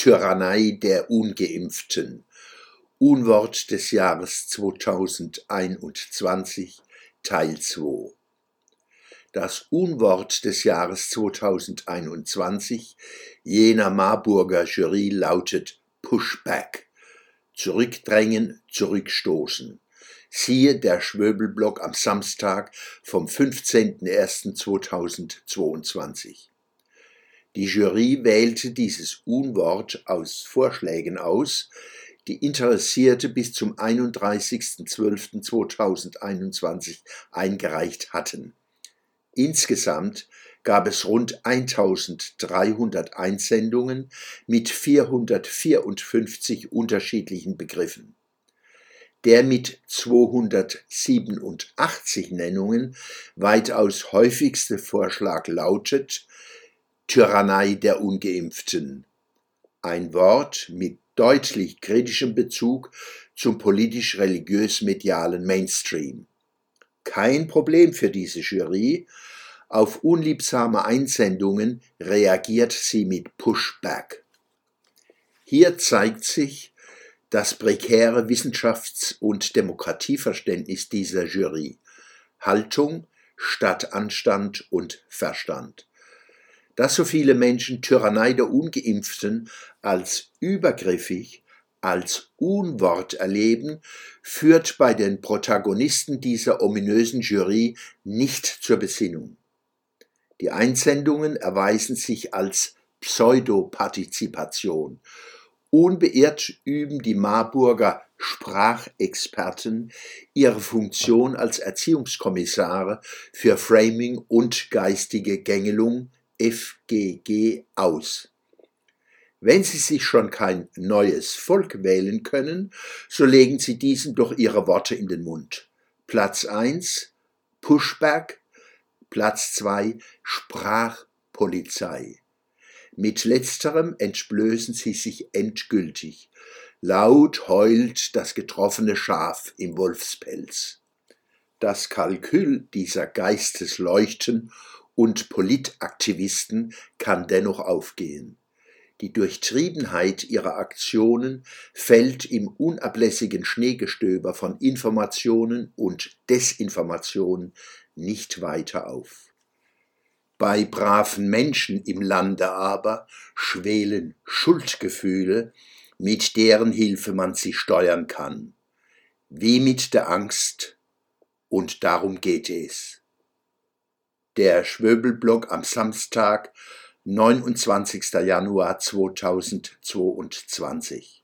Tyrannei der Ungeimpften. Unwort des Jahres 2021 Teil 2 Das Unwort des Jahres 2021 jener Marburger Jury lautet Pushback. Zurückdrängen, zurückstoßen. Siehe der Schwöbelblock am Samstag vom 15.01.2022. Die Jury wählte dieses Unwort aus Vorschlägen aus, die Interessierte bis zum 31.12.2021 eingereicht hatten. Insgesamt gab es rund 1300 Einsendungen mit 454 unterschiedlichen Begriffen. Der mit 287 Nennungen weitaus häufigste Vorschlag lautet Tyrannei der ungeimpften. Ein Wort mit deutlich kritischem Bezug zum politisch-religiös-medialen Mainstream. Kein Problem für diese Jury. Auf unliebsame Einsendungen reagiert sie mit Pushback. Hier zeigt sich das prekäre Wissenschafts- und Demokratieverständnis dieser Jury. Haltung statt Anstand und Verstand dass so viele Menschen Tyrannei der Ungeimpften als übergriffig, als Unwort erleben, führt bei den Protagonisten dieser ominösen Jury nicht zur Besinnung. Die Einsendungen erweisen sich als Pseudopartizipation. Unbeirrt üben die Marburger Sprachexperten ihre Funktion als Erziehungskommissare für Framing und geistige Gängelung FGG aus. Wenn Sie sich schon kein neues Volk wählen können, so legen Sie diesen doch Ihre Worte in den Mund. Platz 1 Pushback, Platz 2 Sprachpolizei. Mit letzterem entblößen Sie sich endgültig. Laut heult das getroffene Schaf im Wolfspelz. Das Kalkül dieser Geistesleuchten und Politaktivisten kann dennoch aufgehen. Die Durchtriebenheit ihrer Aktionen fällt im unablässigen Schneegestöber von Informationen und Desinformationen nicht weiter auf. Bei braven Menschen im Lande aber schwelen Schuldgefühle, mit deren Hilfe man sie steuern kann, wie mit der Angst, und darum geht es der Schwöbelblock am Samstag, 29. Januar 2022